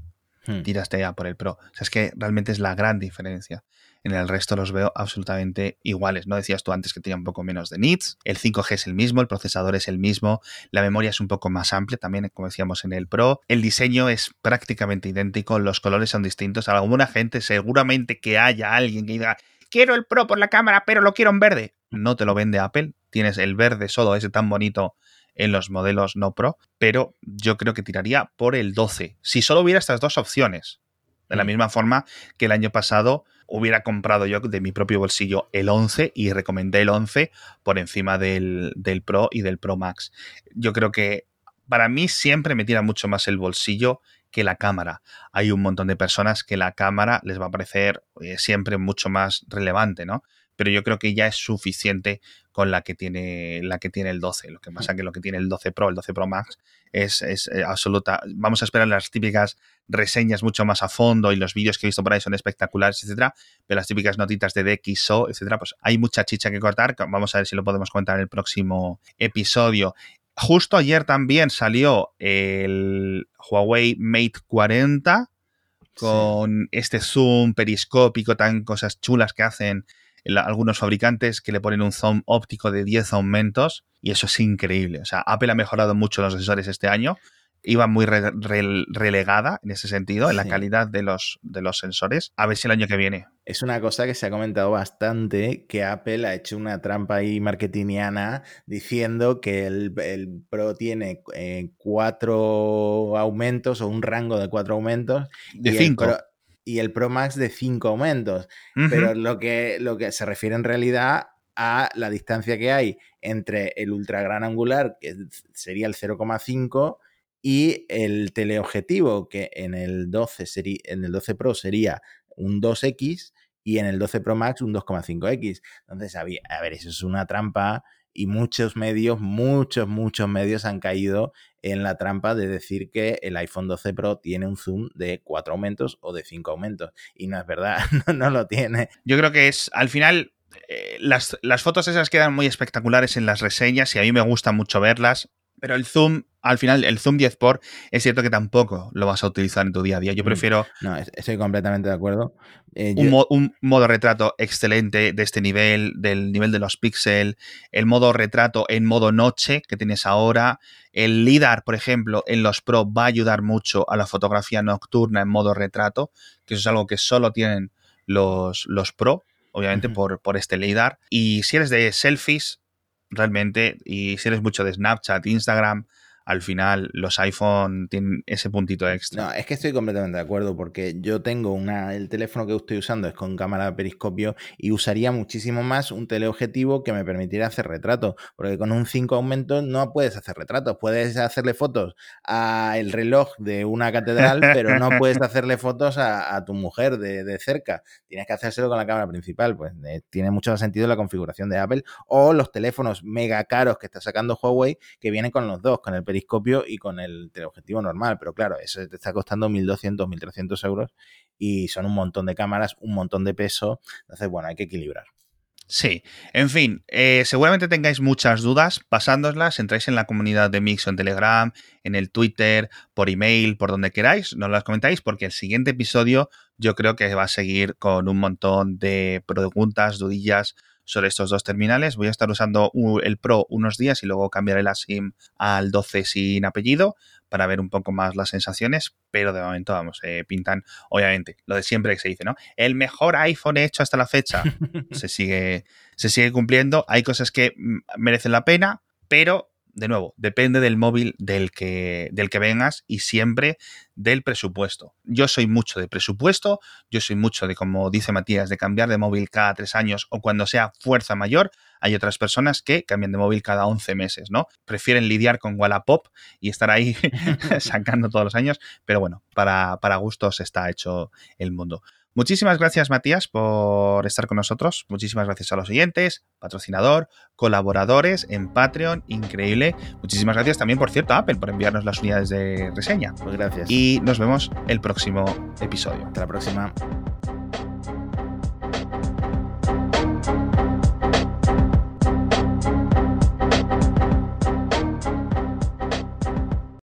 hmm. tiraste ya por el Pro. O sea, es que realmente es la gran diferencia. En el resto los veo absolutamente iguales. No decías tú antes que tenía un poco menos de nits. El 5G es el mismo, el procesador es el mismo, la memoria es un poco más amplia también, como decíamos en el Pro. El diseño es prácticamente idéntico, los colores son distintos. Alguna gente, seguramente que haya alguien que diga, quiero el Pro por la cámara, pero lo quiero en verde. No te lo vende Apple. Tienes el verde solo, ese tan bonito en los modelos no Pro, pero yo creo que tiraría por el 12. Si solo hubiera estas dos opciones, de la mm. misma forma que el año pasado hubiera comprado yo de mi propio bolsillo el 11 y recomendé el 11 por encima del, Pro y del Pro Max. Yo creo que para mí siempre me tira mucho más el bolsillo que la cámara. Hay un montón de personas que la cámara les va a parecer eh, siempre mucho más relevante, ¿no? Pero yo creo que ya es suficiente con la que tiene la que tiene el 12. Lo que pasa es que lo que tiene el 12 Pro, el 12 Pro Max, es, eh, absoluta. Vamos a esperar las típicas reseñas mucho más a fondo y los vídeos que he visto por ahí son espectaculares, etcétera. Pero las típicas notitas de DxO, etcétera, pues hay mucha chicha que cortar. Vamos a ver si lo podemos comentar en el próximo episodio. Justo ayer también salió el Huawei Mate 40 con este zoom periscópico, tan cosas chulas que hacen algunos fabricantes que le ponen un zoom óptico de 10 aumentos y eso es increíble. O sea, Apple ha mejorado mucho los sensores este año. Iba muy relegada en ese sentido, en la calidad de los, de los sensores. A ver si el año que viene. Es una cosa que se ha comentado bastante, que Apple ha hecho una trampa ahí marketingiana diciendo que el, Pro tiene eh, cuatro aumentos o un rango de cuatro aumentos. De cinco y el Pro Max de 5 aumentos. Pero lo que, lo que se refiere en realidad a la distancia que hay entre el ultra gran angular, que sería el 0,5, y el teleobjetivo, que en el 12, sería, en el 12 Pro sería un 2X y en el 12 Pro Max un 2,5X. Entonces, a ver, eso es una trampa y muchos medios, muchos, muchos medios han caído en la trampa de decir que el iPhone 12 Pro tiene un zoom de 4 aumentos o de 5 aumentos. Y no es verdad, [laughs] no, lo tiene. Yo creo que es, al final, eh, las, las, fotos esas quedan muy espectaculares en las reseñas y a mí me gusta mucho verlas. Pero el zoom, al final, el zoom 10 por es cierto que tampoco lo vas a utilizar en tu día a día. Yo mm, prefiero. No, estoy completamente de acuerdo. Eh, un, modo retrato excelente de este nivel, del nivel de los píxeles, el modo retrato en modo noche que tienes ahora. El LIDAR, por ejemplo, en los Pro va a ayudar mucho a la fotografía nocturna en modo retrato, que eso es algo que solo tienen los, los Pro, obviamente por, por este LIDAR. Y si eres de selfies, realmente, y si eres mucho de Snapchat, Instagram, al final los iPhone tienen ese puntito extra. No, es que estoy completamente de acuerdo porque yo tengo una, el teléfono que estoy usando es con cámara de periscopio y usaría muchísimo más un teleobjetivo que me permitiera hacer retratos, porque con un 5 aumento no puedes hacer retratos, puedes hacerle fotos al reloj de una catedral, [laughs] pero no puedes hacerle fotos a, tu mujer de, cerca, tienes que hacérselo con la cámara principal, pues eh, tiene mucho sentido la configuración de Apple o los teléfonos mega caros que está sacando Huawei que vienen con los dos, con el periscopio y con el teleobjetivo normal. Pero claro, eso te está costando 1.200, 1.300 euros y son un montón de cámaras, un montón de peso. Entonces, bueno, hay que equilibrar. Sí, en fin, eh, seguramente tengáis muchas dudas, pasándoslas, entráis en la comunidad de Mix en Telegram, en el Twitter, por email, por donde queráis, no las comentáis porque el siguiente episodio yo creo que va a seguir con un montón de preguntas, dudillas sobre estos dos terminales. Voy a estar usando el Pro unos días y luego cambiaré la SIM al 12 sin apellido para ver un poco más las sensaciones, pero de momento, vamos, eh, pintan, obviamente, lo de siempre que se dice, ¿no? El mejor iPhone hecho hasta la fecha [laughs] se sigue, se sigue cumpliendo. Hay cosas que mm, merecen la pena, pero de nuevo, depende del móvil del que, del que vengas y siempre del presupuesto. Yo soy mucho de presupuesto, yo soy mucho de, como dice Matías, de cambiar de móvil cada tres años o cuando sea fuerza mayor. Hay otras personas que cambian de móvil cada 11 meses, ¿no? Prefieren lidiar con Wallapop y estar ahí [laughs] sacando todos los años, pero bueno, para, para gustos está hecho el mundo. Muchísimas gracias, Matías, por estar con nosotros. Muchísimas gracias a los oyentes, patrocinador, colaboradores en Patreon, increíble. Muchísimas gracias también, por cierto, a Apple por enviarnos las unidades de reseña. Pues gracias. Y nos vemos el próximo episodio. Hasta la próxima.